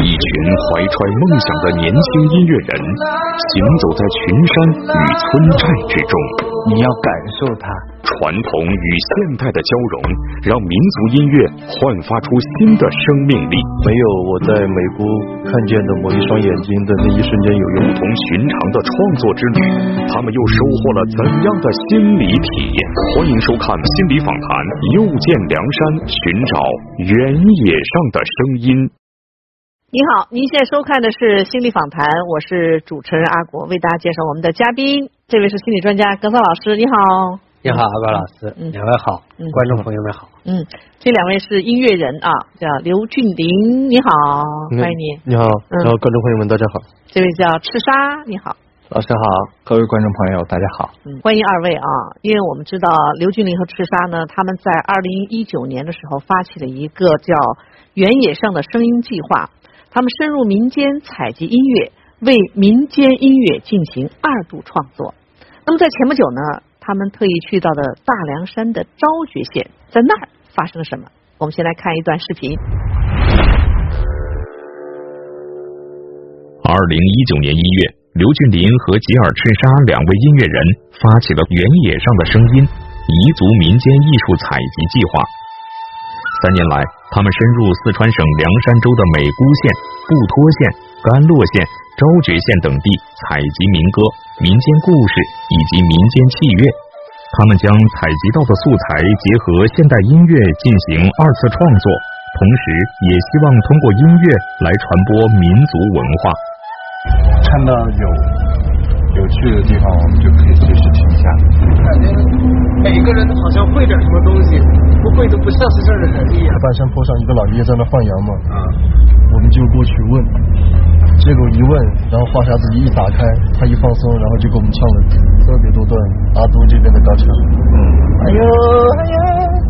一群怀揣梦想的年轻音乐人，行走在群山与村寨之中。你要感受它。传统与现代的交融，让民族音乐焕发出新的生命力。没有我在美国看见的某一双眼睛的那一瞬间有用不同寻常的创作之旅，他们又收获了怎样的心理体验？欢迎收看《心理访谈》，又见梁山，寻找原野上的声音。你好，您现在收看的是《心理访谈》，我是主持人阿国，为大家介绍我们的嘉宾，这位是心理专家格桑老师，你好。你好，阿高老师，两位好，观众朋友们好。嗯，这两位是音乐人啊，叫刘俊林，你好，欢迎你。你好，然后观众朋友们大家好。这位叫赤沙，你好，老师好，各位观众朋友大家好。嗯，欢迎二位啊，因为我们知道刘俊林和赤沙呢，他们在二零一九年的时候发起了一个叫“原野上的声音计划”，他们深入民间采集音乐，为民间音乐进行二度创作。那么在前不久呢。他们特意去到的大凉山的昭觉县，在那儿发生了什么？我们先来看一段视频。二零一九年一月，刘俊林和吉尔赤沙两位音乐人发起了“原野上的声音”彝族民间艺术采集计划。三年来，他们深入四川省凉山州的美姑县、布拖县、甘洛县、昭觉县等地采集民歌。民间故事以及民间器乐，他们将采集到的素材结合现代音乐进行二次创作，同时也希望通过音乐来传播民族文化。看到有有趣的地方，我们就可以随时停下。感觉每个人都好像会点什么东西，不会都不像是这儿的人一样。半山坡上一个老爷爷在那放羊嘛，啊，我们就过去问。结果一问，然后话匣子一打开，他一放松，然后就给我们唱了特别多段阿都这边的高腔。嗯，哎呦哎呦，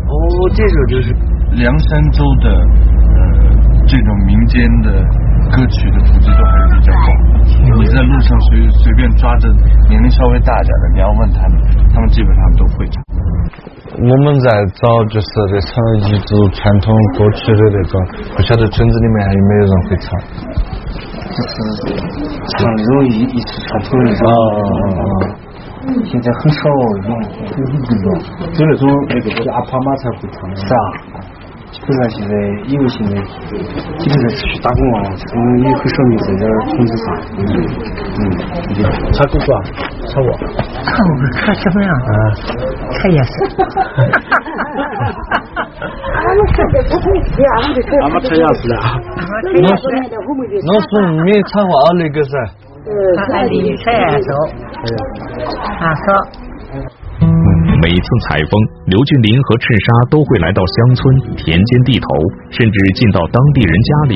哦，这首就是凉山州的呃这种民间的歌曲的普及度还是比较高。你在路上随随便抓着年龄稍微大点的，你要问他们，他们基本上都会唱。我们在找就是这唱彝族传统歌曲的那个，不晓得村子里面还有没有人会唱。就是唱那种一一次传统那种，现在很少用，就那种那个阿爸妈才会唱的。是啊，基本上现在因为现在基本上是去打工啊，嗯，也很少有在这儿从事啥。嗯，唱歌啊，唱我。看我看什么呀？啊，看颜色。俺们吃，俺们就俺们吃牙齿了。我是没唱过那个噻。还得吃牙手，牙手。每次采风，刘俊林和赤沙都会来到乡村、田间地头，甚至进到当地人家里。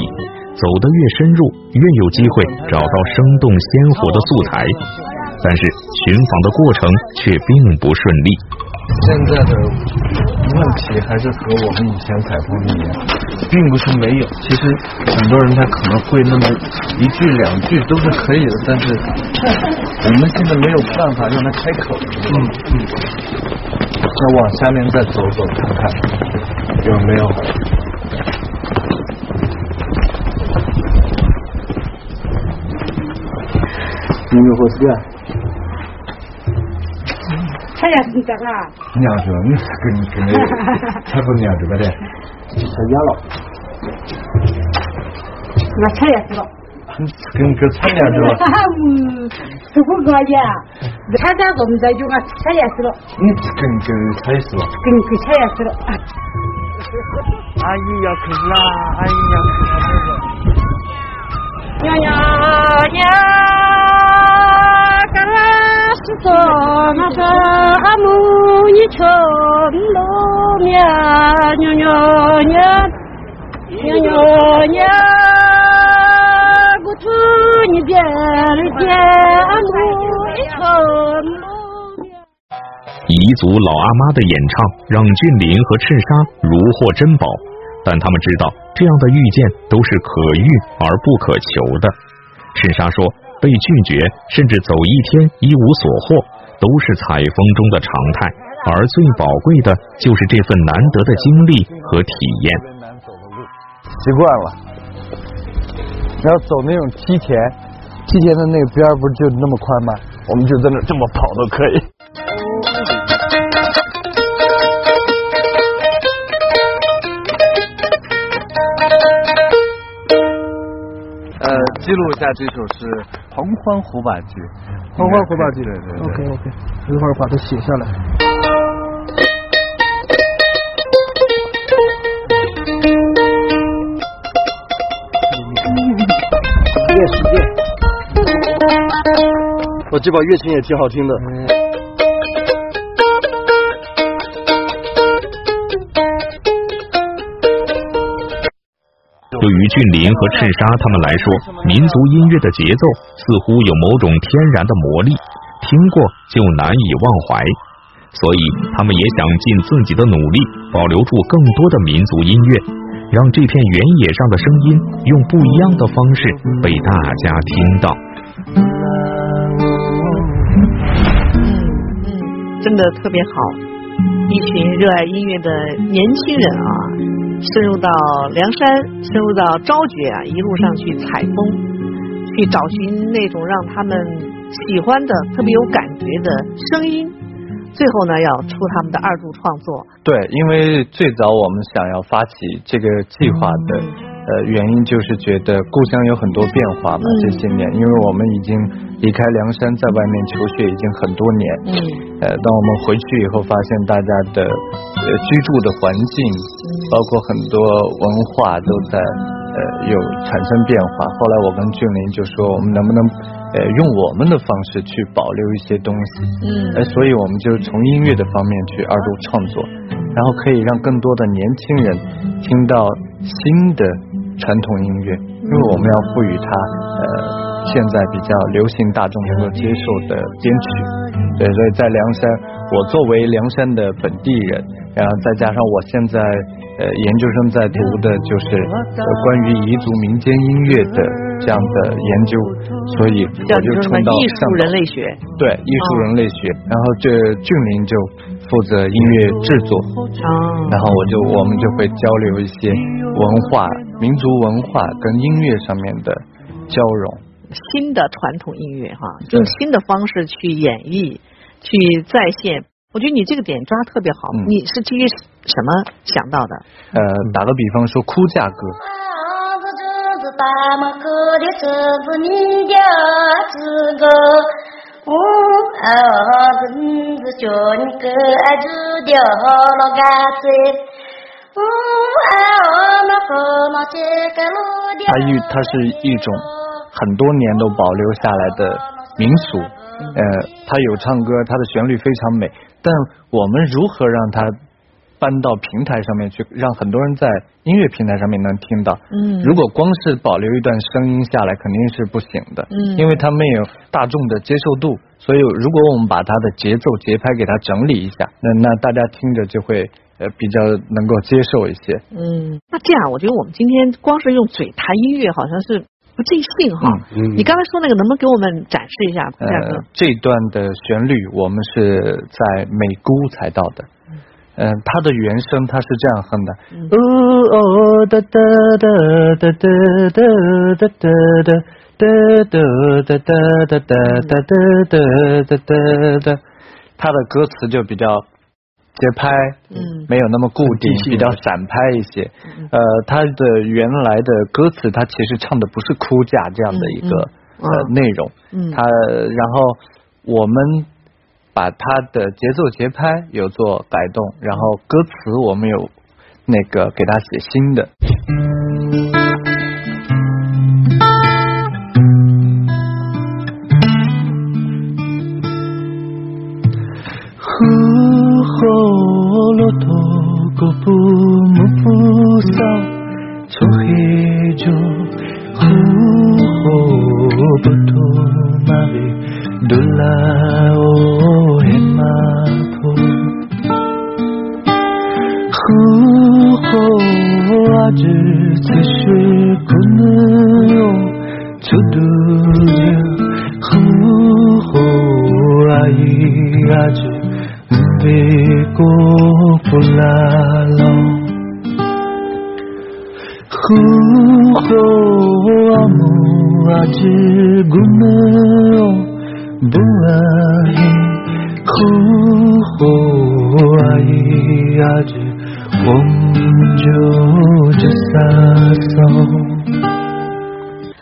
走得越深入，越有机会找到生动鲜活的素材。但是寻访的过程却并不顺利。现在的问题还是和我们以前采访的一样，并不是没有。其实很多人他可能会那么一句两句都是可以的，但是我们现在没有办法让他开口。嗯嗯。那往下面再走走看看有没有？有没有合适的？他也是你这个。娘子，你是跟跟那采访娘子吧的？参加了。那采也是了。你是跟个参娘子了？嗯，是五个呀。参加我们这就啊采也是了。你是跟跟采是了？跟跟采也是了。阿姨要开始啦！阿姨要开始了。娘娘娘。说那个阿母你穷路面娘娘娘娘娘娘，我祝你别了见阿母你穷路面。彝族老阿妈的演唱让俊林和赤沙如获珍宝，但他们知道这样的遇见都是可遇而不可求的。赤沙说。被拒绝，甚至走一天一无所获，都是采风中的常态。而最宝贵的就是这份难得的经历和体验。习惯了，要走那种梯田，梯田的那个边儿不是就那么宽吗？我们就在那这么跑都可以。记录一下这首是《狂欢胡把记》。狂欢胡把记对对对。OK OK，一会儿把它写下来。夜世界。我这把乐琴也挺好听的。对于俊林和赤沙他们来说，民族音乐的节奏似乎有某种天然的魔力，听过就难以忘怀。所以，他们也想尽自己的努力，保留住更多的民族音乐，让这片原野上的声音用不一样的方式被大家听到。嗯，真的特别好，一群热爱音乐的年轻人啊，深入到梁山，深入到昭觉啊，一路上去采风，去找寻那种让他们喜欢的、特别有感觉的声音。最后呢，要出他们的二度创作。对，因为最早我们想要发起这个计划的呃原因，就是觉得故乡有很多变化嘛，嗯这些年，因为我们已经离开梁山，在外面求学已经很多年。嗯呃，当我们回去以后，发现大家的呃居住的环境，包括很多文化都在呃有产生变化。后来我跟俊林就说，我们能不能呃用我们的方式去保留一些东西？嗯呃，所以我们就从音乐的方面去二度创作，然后可以让更多的年轻人听到新的传统音乐，因为我们要赋予它呃现在比较流行大众能够接受的编曲。对，所以在凉山，我作为凉山的本地人，然后再加上我现在呃研究生在读的就是呃关于彝族民间音乐的这样的研究，所以我就冲到艺术人类学。对，艺术人类学，然后这俊林就负责音乐制作，哦然后我就我们就会交流一些文化、民族文化跟音乐上面的交融。新的传统音乐哈，用新的方式去演绎，去再现。我觉得你这个点抓得特别好，嗯你是基于什么想到的？呃，打个比方说，哭嫁歌，它一它是一种很多年都保留下来的民俗，呃，它有唱歌，它的旋律非常美，但我们如何让它搬到平台上面去，让很多人在音乐平台上面能听到？嗯如果光是保留一段声音下来，肯定是不行的，嗯因为它没有大众的接受度，所以如果我们把它的节奏节拍给它整理一下，那那大家听着就会呃比较能够接受一些。嗯，那这样，我觉得我们今天光是用嘴弹音乐，好像是不尽兴哈。嗯你刚才说那个，能不能给我们展示一下？呃，这段的旋律我们是在美姑才到的。嗯、它的原声它是这样哼的，哦哦哒哒哒哒哒哒哒哒哒哒哒哒哒哒哒哒哒哒哒，它的歌词就比较节拍，嗯。没有那么固定，比较散拍一些。呃，他的原来的歌词，他其实唱的不是哭嫁这样的一个内容，嗯。它然后我们把他的节奏节拍有做改动，然后歌词我们有那个给他写新的。 무부서 조해줘 후호부터 마비 놀라오 해마포. 후호 아주 세실 군으로 두두려 후호 아이 아주 내 呼呼啦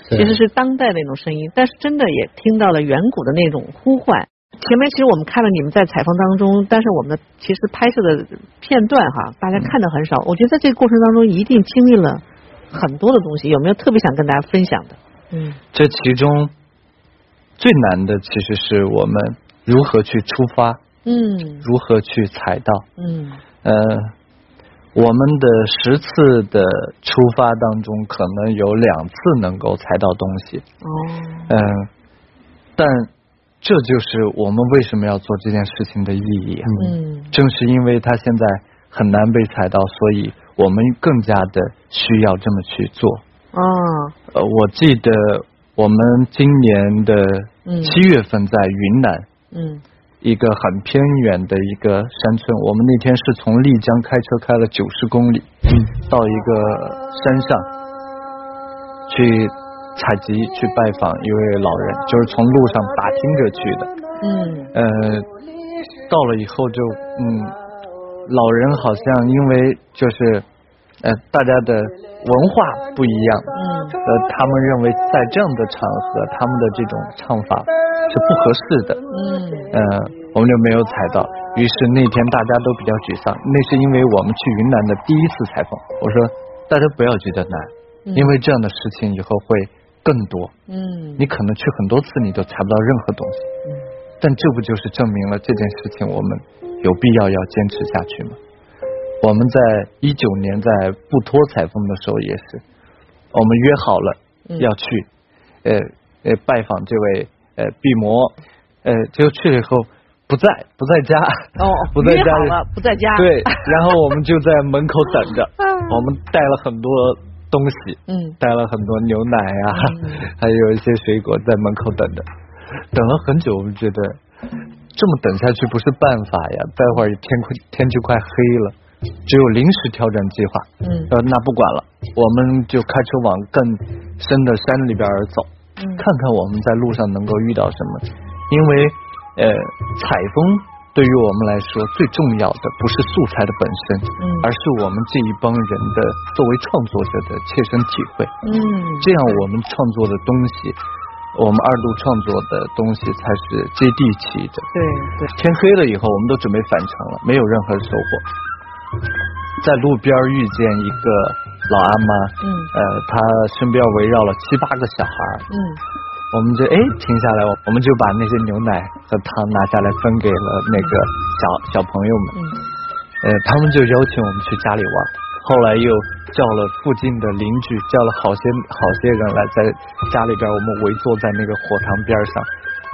其实是当代的一种声音但是真的也听到了远古的那种呼唤。前面其实我们看了你们在采访当中，但是我们的其实拍摄的片段哈，大家看的很少。我觉得在这个过程当中一定经历了很多的东西，有没有特别想跟大家分享的？嗯，这其中最难的其实是我们如何去出发，嗯如何去采到。嗯呃，我们的十次的出发当中，可能有两次能够采到东西。哦嗯、但这就是我们为什么要做这件事情的意义啊。嗯正是因为他现在很难被踩到，所以我们更加的需要这么去做。哦呃，我记得我们今年的嗯七月份在云南。嗯一个很偏远的一个山村，我们那天是从丽江开车开了九十公里，嗯到一个山上去采集、去拜访一位老人，就是从路上打听着去的。嗯呃，到了以后就嗯，老人好像因为就是呃大家的文化不一样，嗯呃，他们认为在这样的场合，他们的这种唱法是不合适的。嗯呃，我们就没有采到。于是那天大家都比较沮丧，那是因为我们去云南的第一次采访。我说大家不要觉得难，因为这样的事情以后会更多。嗯你可能去很多次，你都查不到任何东西。嗯但这不就是证明了这件事情我们有必要要坚持下去吗？我们在一九年在布托采风的时候也是，我们约好了嗯要去，呃呃拜访这位呃毕摩，呃结果去了以后不在不在家，哦，不在家里不在家。对，然后我们就在门口等着，我们带了很多东西，嗯。带了很多牛奶啊，还有一些水果在门口等着，等了很久，我们觉得这么等下去不是办法呀，待会儿天快天就快黑了，只有临时调整计划。嗯。呃，那不管了，我们就开车往更深的山里边走，嗯。看看我们在路上能够遇到什么。因为呃，采风对于我们来说最重要的不是素材的本身，嗯而是我们这一帮人的作为创作者的切身体会。嗯这样我们创作的东西，我们二度创作的东西才是接地气的。对对。天黑了以后，我们都准备返程了，没有任何收获。在路边遇见一个老阿妈，嗯呃，她身边围绕了七八个小孩，嗯我们就哎停下来，我我们就把那些牛奶和汤拿下来分给了那个小小朋友们，嗯。呃，他们就邀请我们去家里玩。后来又叫了附近的邻居，叫了好些好些人来，在家里边，我们围坐在那个火塘边上，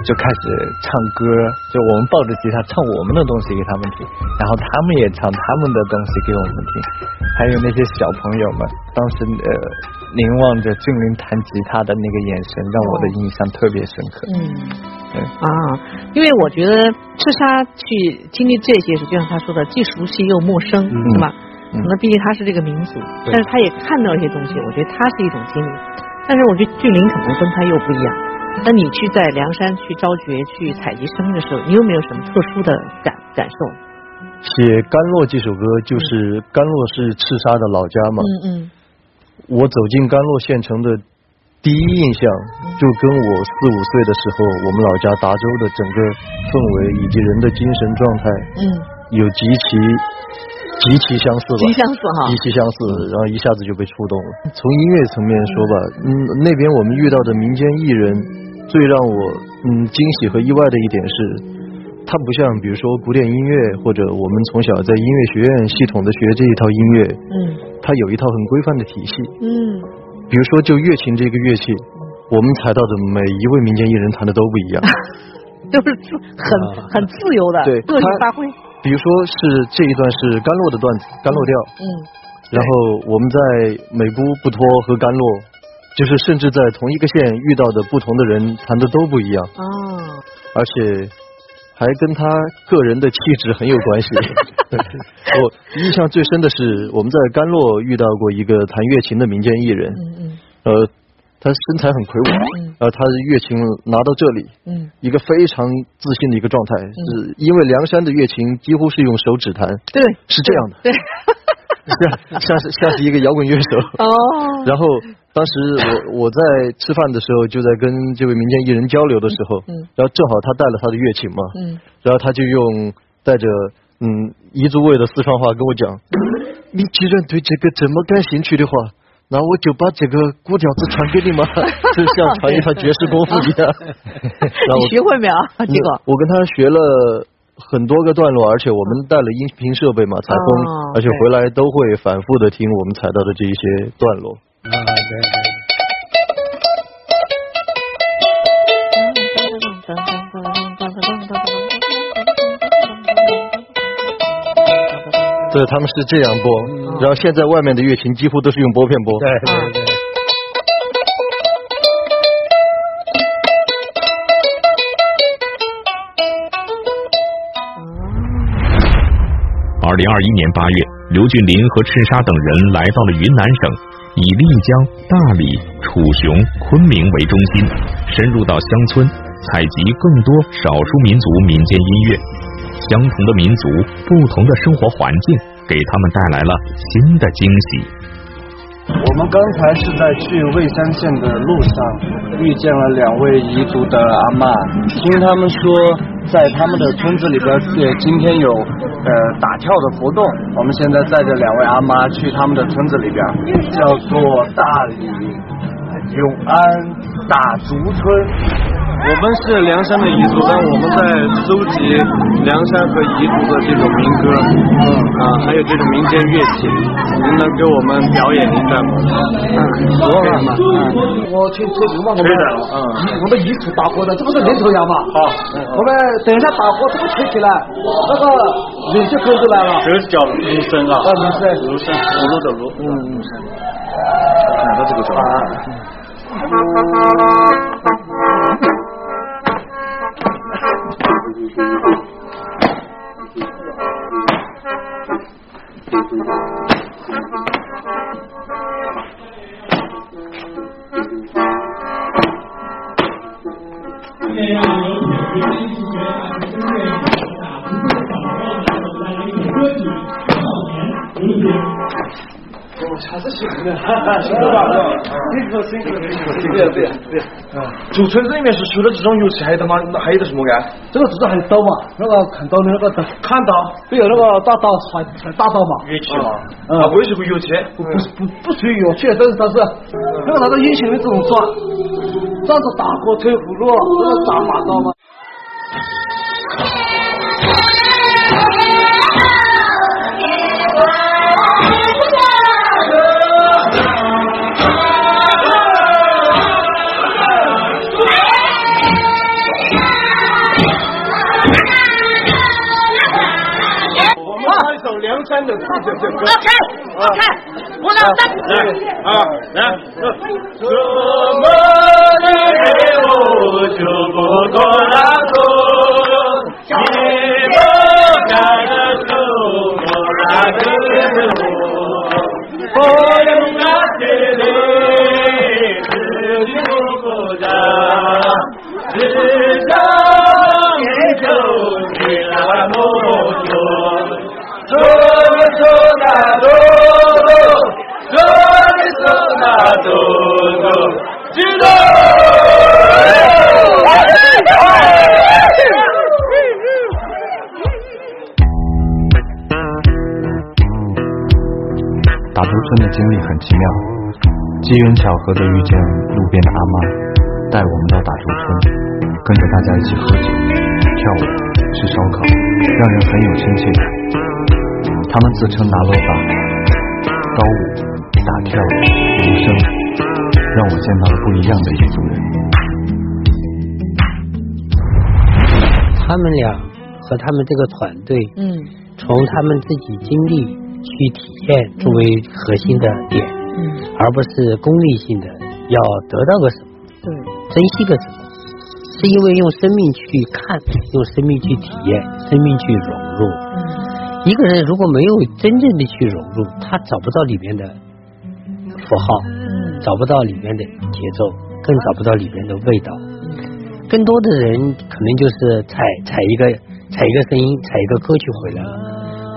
就开始唱歌，就我们抱着吉他唱我们的东西给他们听，然后他们也唱他们的东西给我们听，还有那些小朋友们，当时呃凝望着俊林弹吉他的那个眼神，让我的印象特别深刻。嗯对啊，因为我觉得赤沙去经历这些是，就像他说的，既熟悉又陌生，是吧？可能毕竟他是这个民族，但是他也看到一些东西，我觉得他是一种经历。但是我觉得俊林可能跟他又不一样。那你去在梁山去招掘、去采集声音的时候，你有没有什么特殊的感感受？写《甘洛》这首歌，就是甘洛是赤沙的老家嘛。嗯嗯我走进甘洛县城的第一印象，就跟我四五岁的时候，我们老家达州的整个氛围以及人的精神状态，嗯，有极其极其相似吧。极相似哈极其相似，然后一下子就被触动了。从音乐层面说吧，嗯，那边我们遇到的民间艺人，最让我嗯惊喜和意外的一点是，它不像比如说古典音乐或者我们从小在音乐学院系统的学这一套音乐，嗯它有一套很规范的体系。嗯比如说就乐琴这个乐器，我们采到的每一位民间艺人弹的都不一样。都是自很很自由的，对个性发挥。比如说是这一段是甘洛的段子，甘洛调，嗯然后我们在美姑、不托和甘洛，就是甚至在同一个县遇到的不同的人弹的都不一样，啊而且还跟他个人的气质很有关系。我印象最深的是我们在甘洛遇到过一个弹乐琴的民间艺人，嗯嗯。呃，他身材很魁梧，嗯。呃，他的乐琴拿到这里，嗯，一个非常自信的一个状态，是因为梁山的乐琴几乎是用手指弹，对，是这样的，对，像像是像是一个摇滚乐手。哦，然后当时我我在吃饭的时候，就在跟这位民间艺人交流的时候，嗯然后正好他带了他的乐琴嘛，嗯然后他就用带着嗯彝族味的四川话跟我讲，你既然对这个这么感兴趣的话，那我就把这个古调子传给你嘛，就像传一套绝世功夫一样。你学会没有？这个我跟他学了。很多个段落，而且我们带了音频设备嘛，采风，哦而且回来都会反复的听我们采到的这一些段落。啊，对对。对，他们是这样播，然后现在外面的乐琴几乎都是用拨片拨。对对对。二零二一年八月，刘俊林和赤沙等人来到了云南省，以丽江、大理、楚雄、昆明为中心，深入到乡村，采集更多少数民族民间音乐。相同的民族，不同的生活环境，给他们带来了新的惊喜。我们刚才是在去蔚山县的路上遇见了两位彝族的阿嬷，听他们说，在他们的村子里边，呃，今天有呃打跳的活动。我们现在带着两位阿妈去他们的村子里边，叫做大理永安打竹村。我们是凉山的彝族，但我们在收集凉山和彝族的这种民歌，嗯啊，还有这种民间乐器，您能给我们表演一段吗？嗯，说了嘛，我请吹鼓嘛，我们吹的嗯我们一处打火的，这不是人头羊吗？好，我们等一下打火，这个吹起来，那个人就跟着来了。这是叫芦笙啊，啊，你是芦笙，葫芦的芦，嗯，看到这个下面有请初一同学、初二同学、初三同学为我们带来一首歌曲《少年》，有请。叫。还是辛苦的，辛苦吧，辛苦辛苦辛苦，对呀对呀对呀。竹村子里面是除了这种游戏，还有的嘛，还有的什么干？这个只是还有刀嘛，那个看刀的那个刀，砍刀，对有那个大刀传传大刀嘛。乐器嘛，啊，不会是个乐器，不不不不属于乐器，但是它是那个它的隐形的这种转，转着打火吹葫芦，这个炸马刀嘛。一首梁山的自救歌。OK OK，我老三。啊，来，什么的我就不多拉多，你不干的手我拉个我，我用那些的自己不不着，只想你就去那么打竹村的经历很奇妙，机缘巧合的遇见路边的阿妈，带我们到打竹村，跟着大家一起喝酒、跳舞、吃烧烤，让人很有亲切感。他们自称拿罗巴，高舞、打跳、无声，让我见到了不一样的彝族人。他们俩和他们这个团队，嗯从他们自己经历去体验作为核心的点，嗯，而不是功利性的要得到个什么，对，珍惜个什么。是因为用生命去看，用生命去体验，生命去融入。一个人如果没有真正的去融入，他找不到里面的符号，找不到里面的节奏，更找不到里面的味道。更多的人可能就是采采一个采一个声音，采一个歌曲回来了，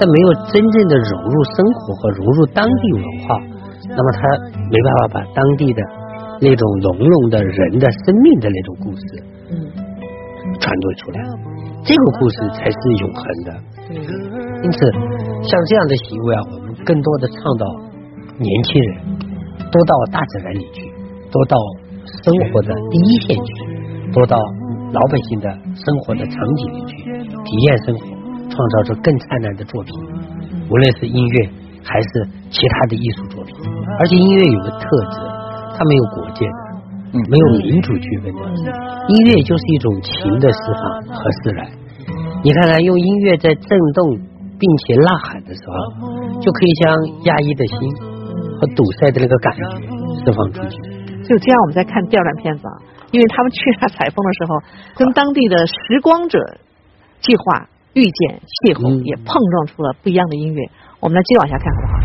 但没有真正的融入生活和融入当地文化，那么他没办法把当地的那种浓浓的人的生命的那种故事，嗯传递出来，这个故事才是永恒的。因此，像这样的行为啊，我们更多的倡导年轻人多到大自然里去，多到生活的第一线去，多到老百姓的生活的场景里去体验生活，创造出更灿烂的作品。无论是音乐还是其他的艺术作品，而且音乐有个特质，它没有国界的，没有民族区分的，音乐就是一种情的释放和释然。你看看，用音乐在震动并且呐喊的时候，就可以将压抑的心和堵塞的那个感觉释放出去。就这样，我们在看第二段片子啊，因为他们去那采风的时候，跟当地的时光者计划遇见邂逅，也碰撞出了不一样的音乐。我们来接着往下看，好不好？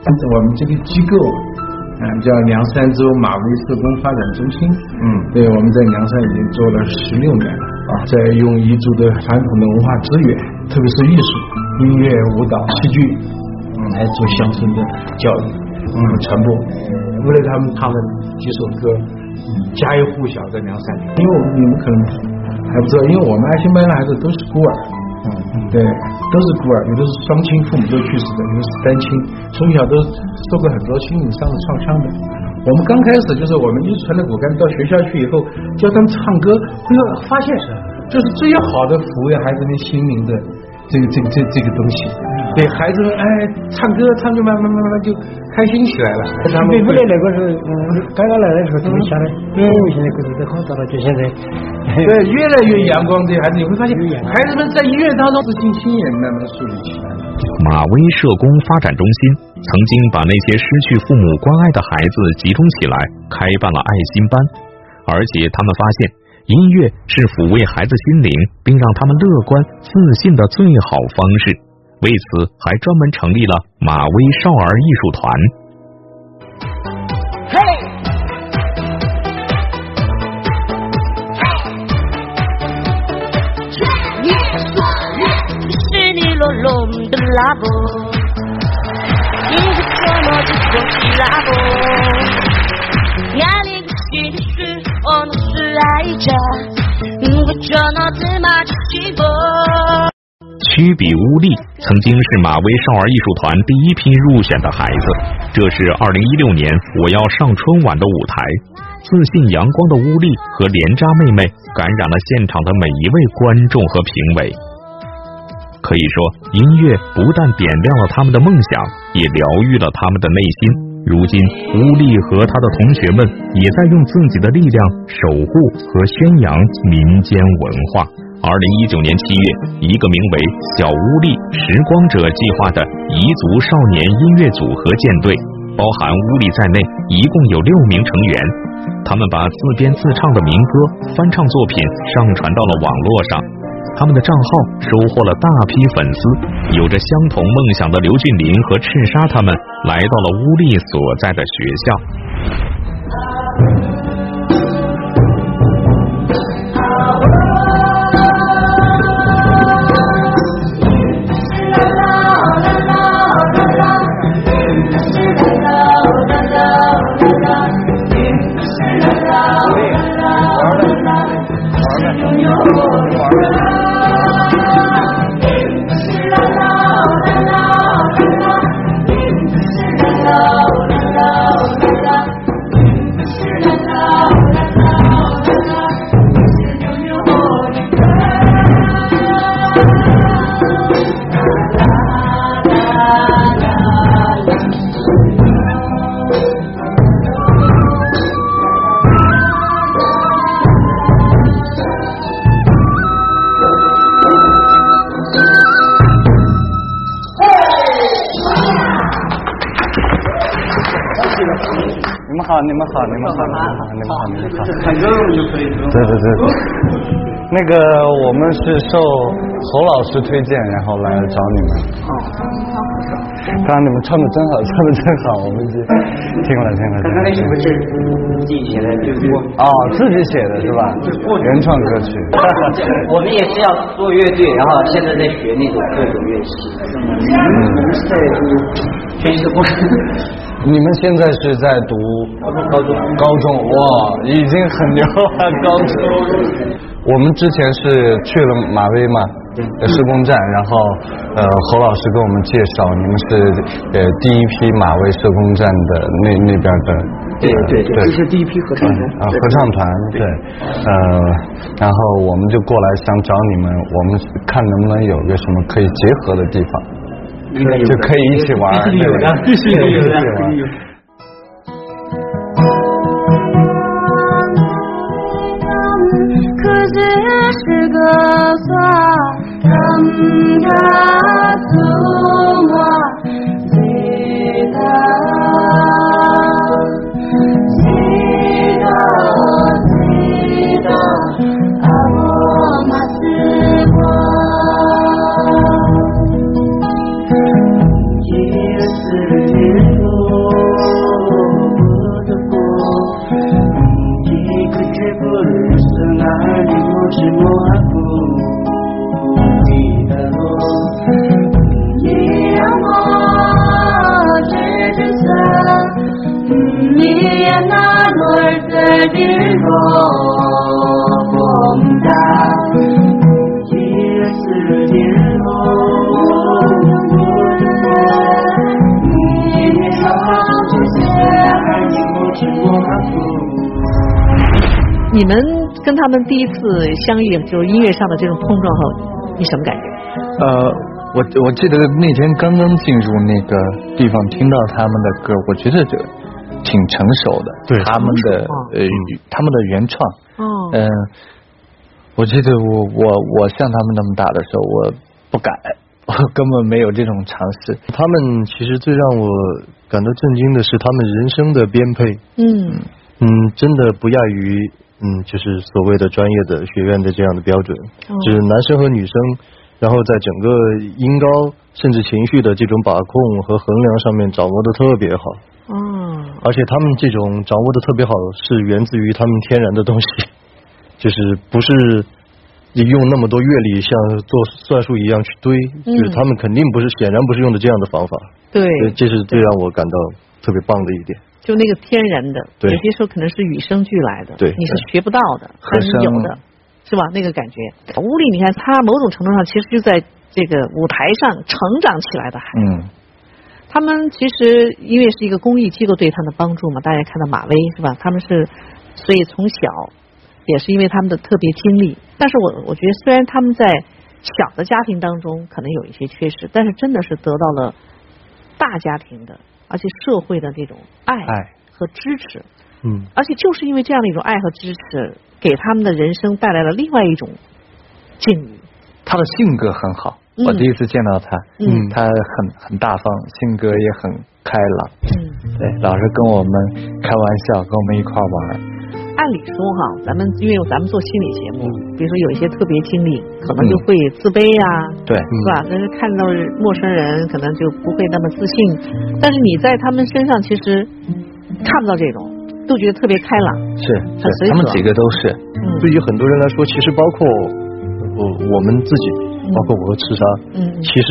我们这个机构，嗯，叫凉山州马尾社工发展中心。嗯，对，我们在凉山已经做了十六年了啊，在用彝族的传统的文化资源，特别是艺术、音乐、舞蹈、戏剧，嗯，来做乡村的教育，嗯，传播。为了他们唱的几首歌，家喻户晓在凉山。因为你们可能还不知道，因为我们爱心班的孩子都是孤儿。嗯，对，都是孤儿，有的是双亲父母都去世的，有的是单亲，从小都受过很多心理上的创伤的。我们刚开始就是我们一传的骨干到学校去以后，教他们唱歌，会发现是就是最好的抚慰孩子们心灵的这个这个这这个东西。对孩子们，哎，唱歌唱就慢慢慢慢就开心起来了。他们对不对？那个时候，嗯，刚刚来的时候怎么想的？因为现在各地都好找到，就现在。对，越来越阳光这些孩子，你会发现，孩子们在音乐当中自信心也慢慢树立起来了。马威社工发展中心曾经把那些失去父母关爱的孩子集中起来，开办了爱心班，而且他们发现。音乐是抚慰孩子心灵，并让他们乐观自信的最好方式。为此，还专门成立了马威少儿艺术团。曲比乌力曾经是马威少儿艺术团第一批入选的孩子，这是二零一六年我要上春晚的舞台。自信阳光的乌力和莲渣妹妹感染了现场的每一位观众和评委。可以说，音乐不但点亮了他们的梦想，也疗愈了他们的内心。如今，乌力和他的同学们也在用自己的力量守护和宣扬民间文化。二零一九年七月，一个名为“小乌力时光者”计划的彝族少年音乐组合舰队，包含乌力在内，一共有六名成员。他们把自编自唱的民歌翻唱作品上传到了网络上。他们的账号收获了大批粉丝，有着相同梦想的刘俊林和赤沙他们来到了乌力所在的学校。好，你们好，你们好，你们好，你们好。看热闹就可以。对对对对。那个我们是受侯老师推荐，然后来找你们。哦，刚刚你们唱的真好，唱的真好，我们就听了听了。刚刚那首歌是自己写的，就是我。哦，自己写的是吧？原创歌曲。我们也是要做乐队，然后现在在学那种各种乐器。你们现在是在读高中？高中哇，已经很牛了，高中。我们之前是去了马威嘛，施工站，然后呃侯老师跟我们介绍，你们是呃第一批马威施工站的那那边的，对对对，这是第一批合唱团啊合唱团对，呃然后我们就过来想找你们，我们看能不能有个什么可以结合的地方，就可以一起玩，必须有的，必须有的。是个啥？你们跟他们第一次相遇，就是音乐上的这种碰撞后，你什么感觉？呃，我我记得那天刚刚进入那个地方，听到他们的歌，我觉得这挺成熟的，对他们的呃他们的原创，哦，嗯，我记得我我我像他们那么大的时候，我不敢，我 根本没有这种尝试。他们其实最让我感到震惊的是他们人生的编配，嗯。嗯，真的不亚于嗯，就是所谓的专业的学院的这样的标准，哦。就是男生和女生，然后在整个音高甚至情绪的这种把控和衡量上面掌握的特别好，嗯。而且他们这种掌握的特别好，是源自于他们天然的东西，就是不是用那么多阅历像做算术一样去堆，嗯。就是他们肯定不是，显然不是用的这样的方法，对，这是最让我感到特别棒的一点。就那个天然的，对。有些时候可能是与生俱来的，对。你是学不到的，和但是有的，是吧？那个感觉，乌力，你看他某种程度上其实就在这个舞台上成长起来的孩子。嗯，他们其实因为是一个公益机构对他们的帮助嘛，大家看到马威是吧？他们是所以从小也是因为他们的特别经历，但是我我觉得虽然他们在小的家庭当中可能有一些缺失，但是真的是得到了大家庭的，而且社会的这种爱爱。和支持，嗯，而且就是因为这样的一种爱和支持，给他们的人生带来了另外一种境遇。他的性格很好，嗯我第一次见到他，嗯。他很很大方，性格也很开朗，嗯，对，老是跟我们开玩笑，跟我们一块玩，按理说哈，咱们因为咱们做心理节目，比如说有一些特别经历，可能就会自卑呀、对，是吧？但是看到陌生人，可能就不会那么自信。但是你在他们身上其实看不到这种，都觉得特别开朗。是他们几个都是，嗯。对于很多人来说，其实包括我我们自己，包括我和赤沙，嗯其实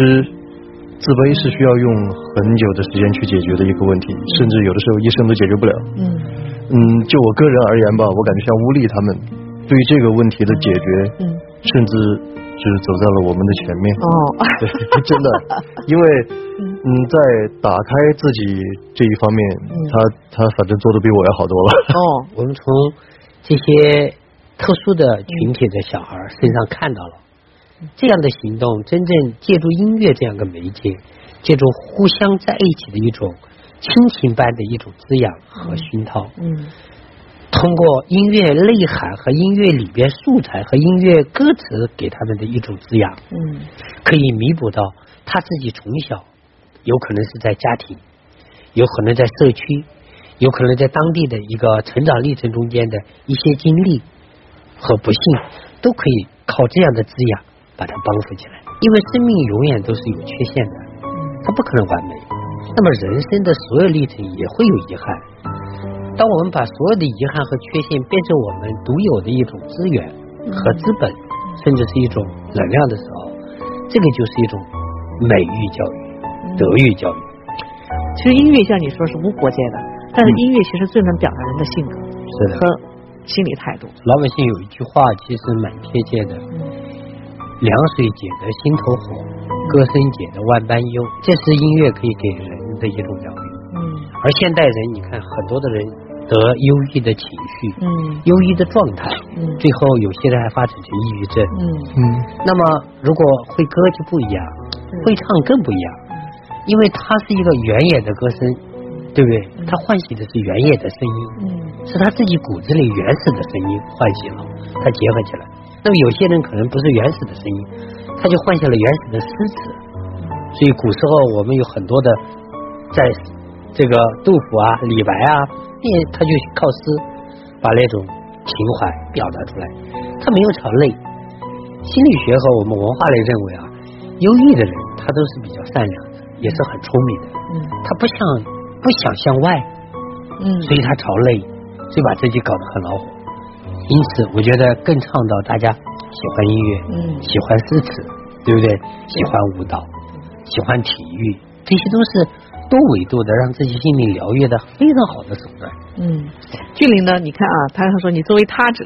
自卑是需要用很久的时间去解决的一个问题，甚至有的时候一生都解决不了。嗯嗯，就我个人而言吧，我感觉像乌力他们对于这个问题的解决，嗯，甚至就是走在了我们的前面。哦，对，真的，因为嗯，在打开自己这一方面，他他反正做的比我要好多了。哦，我们从这些特殊的群体的小孩身上看到了这样的行动，真正借助音乐这样一个媒介，借助互相在一起的一种亲情般的一种滋养和熏陶。嗯通过音乐内涵和音乐里边素材和音乐歌词给他们的一种滋养，嗯可以弥补到他自己从小有可能是在家庭，有可能在社区，有可能在当地的一个成长历程中间的一些经历和不幸，都可以靠这样的滋养把它帮扶起来。因为生命永远都是有缺陷的，它不可能完美。那么人生的所有历程也会有遗憾。当我们把所有的遗憾和缺陷变成我们独有的一种资源和资本，甚至是一种能量的时候，这个就是一种美育教育、德育教育。其实音乐像你说是无国界的，但是音乐其实最能表达人的性格是的和心理态度。老百姓有一句话，其实蛮贴切的：凉水解得心头火，歌声解得万般忧。这是音乐可以给人的一种疗愈。嗯而现代人，你看很多的人得忧郁的情绪，嗯忧郁的状态，嗯最后有些人还发展成抑郁症。嗯嗯那么如果会歌就不一样，会唱更不一样，因为它是一个原野的歌声，对不对？它唤醒的是原野的声音，嗯是他自己骨子里原始的声音唤醒了，他结合起来。那么有些人可能不是原始的声音，他就换下了原始的诗词。所以古时候我们有很多的在这个杜甫啊、李白啊，也他就靠诗把那种情怀表达出来，他没有朝内。心理学和我们文化类认为啊，忧郁的人他都是比较善良的，也是很聪明的，嗯他不像不想向外，嗯所以他朝内，所以把自己搞得很恼火。因此，我觉得更倡导大家喜欢音乐，嗯喜欢诗词，对不对？喜欢舞蹈，喜欢体育，这些都是多维度的让自己心灵疗愈的非常好的手段。嗯，俊林呢？你看啊，他说你作为他者，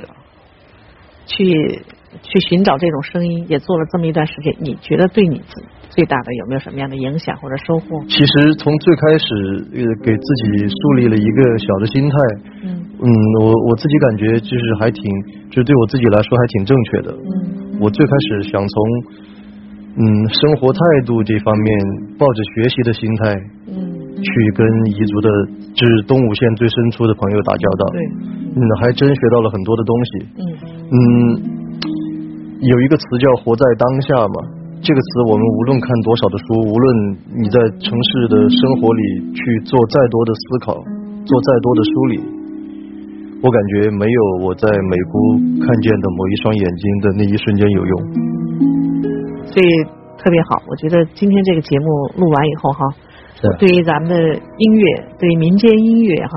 去去寻找这种声音，也做了这么一段时间，你觉得对你自最大的有没有什么样的影响或者收获？其实从最开始呃给自己树立了一个小的心态，嗯嗯，我我自己感觉就是还挺，就是对我自己来说还挺正确的。嗯我最开始想从嗯生活态度这方面，抱着学习的心态嗯去跟彝族的，就是东武县最深处的朋友打交道。对，嗯，还真学到了很多的东西。嗯嗯，有一个词叫“活在当下”嘛，这个词我们无论看多少的书，无论你在城市的生活里去做再多的思考，做再多的梳理，我感觉没有我在美国看见的某一双眼睛的那一瞬间有用。所以特别好。我觉得今天这个节目录完以后哈，对于咱们的音乐，对于民间音乐哈，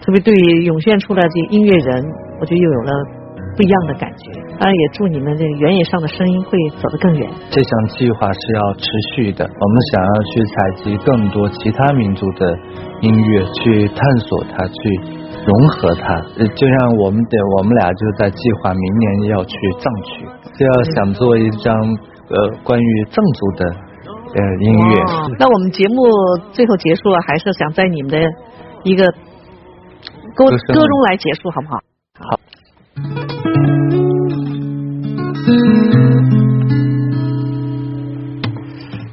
特别对于涌现出来这音乐人，我觉得又有了不一样的感觉。当然也祝你们这个原野上的声音会走得更远。这项计划是要持续的，我们想要去采集更多其他民族的音乐，去探索它，去融合它。呃就像我们的我们俩就在计划明年要去藏区，就要想做一张呃关于藏族的呃音乐。那我们节目最后结束了，还是想在你们的一个歌歌中来结束，好不好好？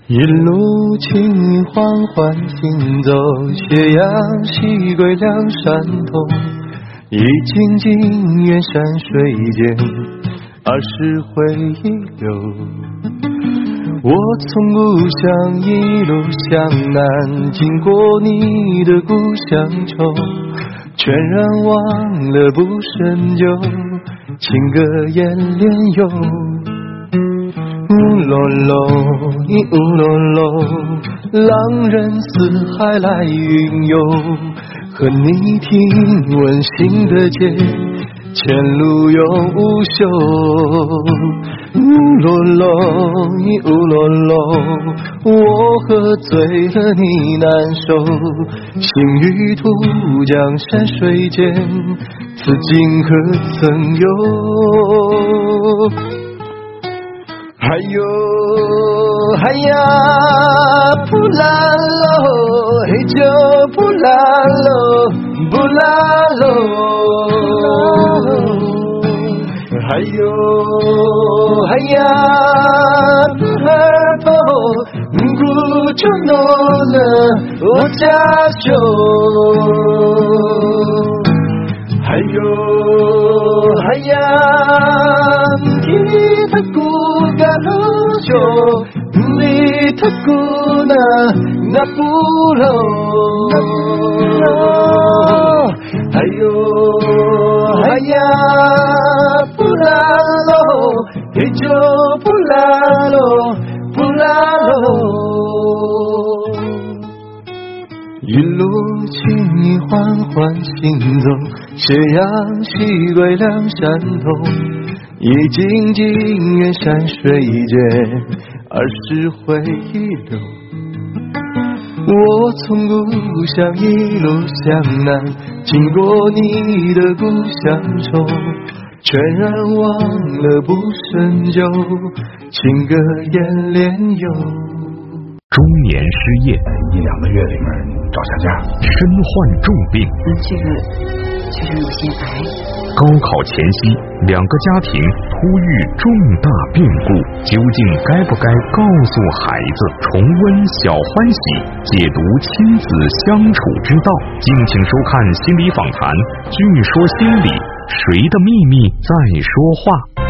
一路青云缓缓行走，斜阳西归两山头，一径径远山水间，儿时回忆流。我从故乡一路向南，经过你的故乡愁，全然忘了不深究，情歌眼帘有。乌罗罗，一乌罗罗，浪人四海来云游，和你听温馨的节，前路永无休。乌罗罗，一乌罗罗，我喝醉了你难受，行于途江山水间，此景可曾有？还有哎呀，不拉罗，嘿就不拉罗，不拉罗。还有还呀，布哈托，古就诺了，我家修。还有还不。拉喽，也就不拉喽，不拉喽。一路请你缓缓行走，斜阳西归两山头，一静静远山水间，儿时回忆流。我从故乡一路向南，经过你的故乡愁，全然忘了不深究，情歌眼帘有。中年失业，一两个月里面找下家，身患重病，这个就是乳腺癌。高考前夕，两个家庭突遇重大变故，究竟该不该告诉孩子？重温小欢喜，解读亲子相处之道。敬请收看心理访谈。据说心理，谁的秘密在说话？